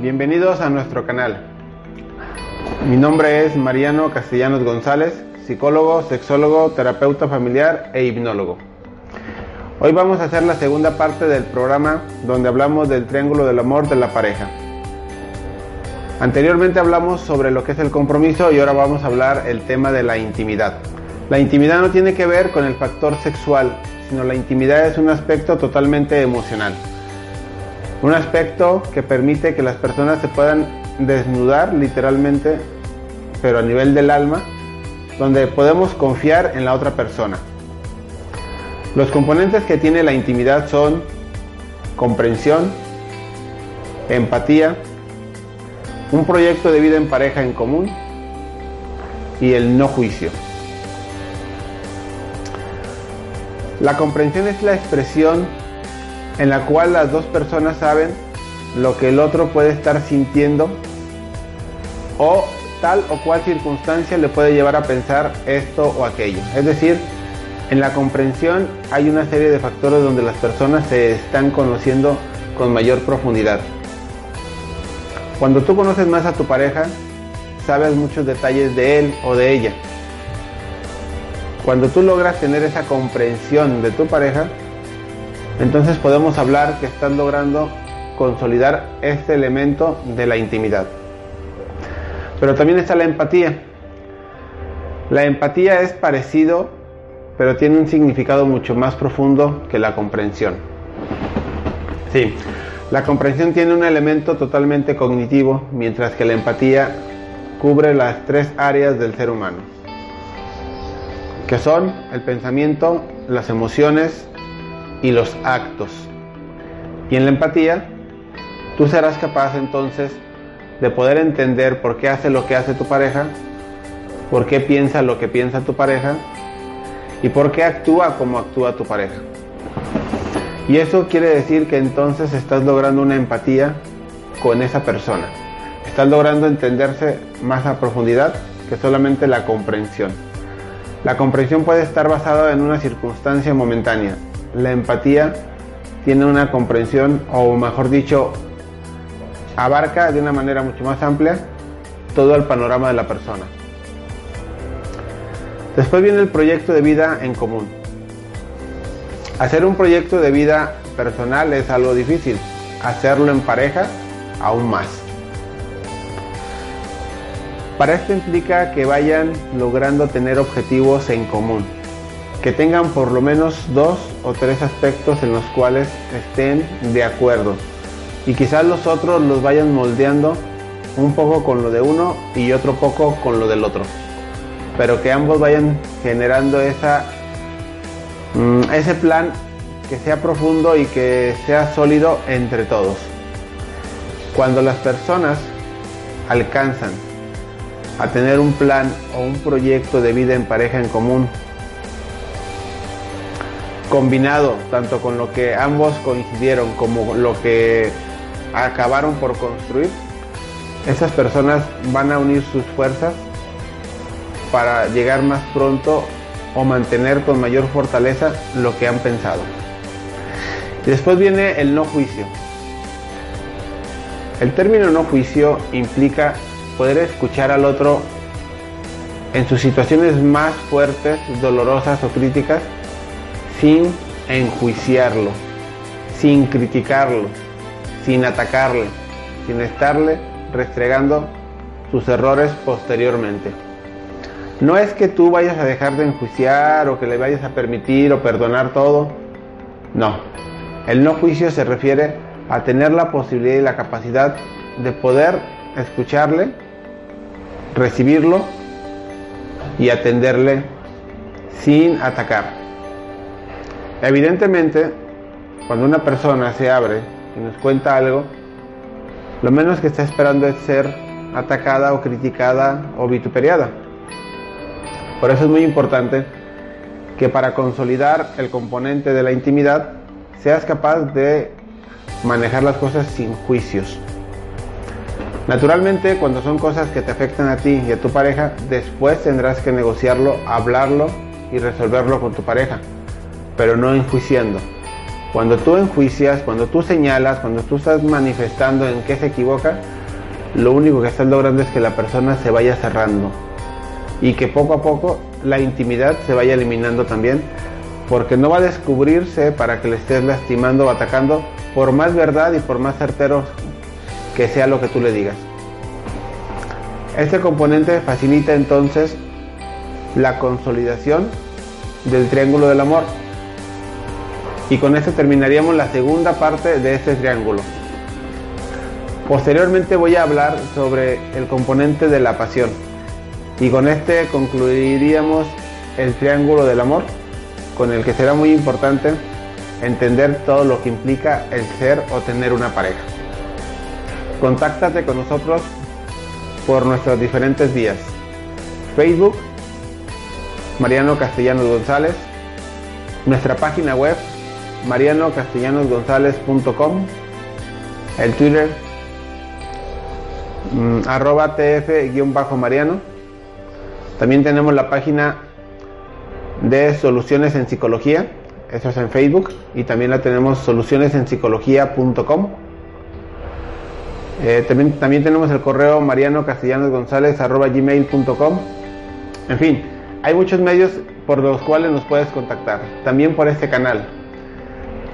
Bienvenidos a nuestro canal. Mi nombre es Mariano Castellanos González, psicólogo, sexólogo, terapeuta familiar e hipnólogo. Hoy vamos a hacer la segunda parte del programa donde hablamos del triángulo del amor de la pareja. Anteriormente hablamos sobre lo que es el compromiso y ahora vamos a hablar el tema de la intimidad. La intimidad no tiene que ver con el factor sexual, sino la intimidad es un aspecto totalmente emocional. Un aspecto que permite que las personas se puedan desnudar literalmente, pero a nivel del alma, donde podemos confiar en la otra persona. Los componentes que tiene la intimidad son comprensión, empatía, un proyecto de vida en pareja en común y el no juicio. La comprensión es la expresión en la cual las dos personas saben lo que el otro puede estar sintiendo o tal o cual circunstancia le puede llevar a pensar esto o aquello. Es decir, en la comprensión hay una serie de factores donde las personas se están conociendo con mayor profundidad. Cuando tú conoces más a tu pareja, sabes muchos detalles de él o de ella. Cuando tú logras tener esa comprensión de tu pareja, entonces podemos hablar que estás logrando consolidar este elemento de la intimidad. Pero también está la empatía. La empatía es parecido, pero tiene un significado mucho más profundo que la comprensión. Sí, la comprensión tiene un elemento totalmente cognitivo, mientras que la empatía cubre las tres áreas del ser humano, que son el pensamiento, las emociones y los actos. Y en la empatía, tú serás capaz entonces de poder entender por qué hace lo que hace tu pareja, por qué piensa lo que piensa tu pareja y por qué actúa como actúa tu pareja. Y eso quiere decir que entonces estás logrando una empatía con esa persona. Estás logrando entenderse más a profundidad que solamente la comprensión. La comprensión puede estar basada en una circunstancia momentánea. La empatía tiene una comprensión, o mejor dicho, abarca de una manera mucho más amplia todo el panorama de la persona. Después viene el proyecto de vida en común. Hacer un proyecto de vida personal es algo difícil, hacerlo en pareja aún más. Para esto implica que vayan logrando tener objetivos en común, que tengan por lo menos dos o tres aspectos en los cuales estén de acuerdo y quizás los otros los vayan moldeando un poco con lo de uno y otro poco con lo del otro, pero que ambos vayan generando esa Mm, ese plan que sea profundo y que sea sólido entre todos. Cuando las personas alcanzan a tener un plan o un proyecto de vida en pareja en común, combinado tanto con lo que ambos coincidieron como lo que acabaron por construir, esas personas van a unir sus fuerzas para llegar más pronto o mantener con mayor fortaleza lo que han pensado. Después viene el no juicio. El término no juicio implica poder escuchar al otro en sus situaciones más fuertes, dolorosas o críticas, sin enjuiciarlo, sin criticarlo, sin atacarle, sin estarle restregando sus errores posteriormente. No es que tú vayas a dejar de enjuiciar o que le vayas a permitir o perdonar todo. No. El no juicio se refiere a tener la posibilidad y la capacidad de poder escucharle, recibirlo y atenderle sin atacar. Evidentemente, cuando una persona se abre y nos cuenta algo, lo menos que está esperando es ser atacada o criticada o vituperiada. Por eso es muy importante que para consolidar el componente de la intimidad seas capaz de manejar las cosas sin juicios. Naturalmente, cuando son cosas que te afectan a ti y a tu pareja, después tendrás que negociarlo, hablarlo y resolverlo con tu pareja, pero no enjuiciando. Cuando tú enjuicias, cuando tú señalas, cuando tú estás manifestando en qué se equivoca, lo único que estás logrando es que la persona se vaya cerrando y que poco a poco la intimidad se vaya eliminando también, porque no va a descubrirse para que le estés lastimando o atacando, por más verdad y por más certero que sea lo que tú le digas. Este componente facilita entonces la consolidación del triángulo del amor. Y con esto terminaríamos la segunda parte de este triángulo. Posteriormente voy a hablar sobre el componente de la pasión. Y con este concluiríamos el triángulo del amor, con el que será muy importante entender todo lo que implica el ser o tener una pareja. Contáctate con nosotros por nuestros diferentes vías. Facebook, Mariano Castellanos González, nuestra página web, marianocastellanosgonzález.com, el Twitter, mm, arroba tf-mariano. También tenemos la página de soluciones en psicología, eso es en Facebook, y también la tenemos solucionesenpsicología.com. Eh, también, también tenemos el correo mariano castellanos gonzález gmail.com. En fin, hay muchos medios por los cuales nos puedes contactar, también por este canal.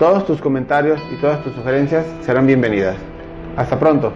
Todos tus comentarios y todas tus sugerencias serán bienvenidas. Hasta pronto.